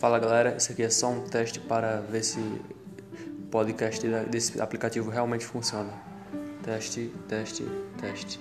Fala galera, isso aqui é só um teste para ver se o podcast desse aplicativo realmente funciona. Teste, teste, teste.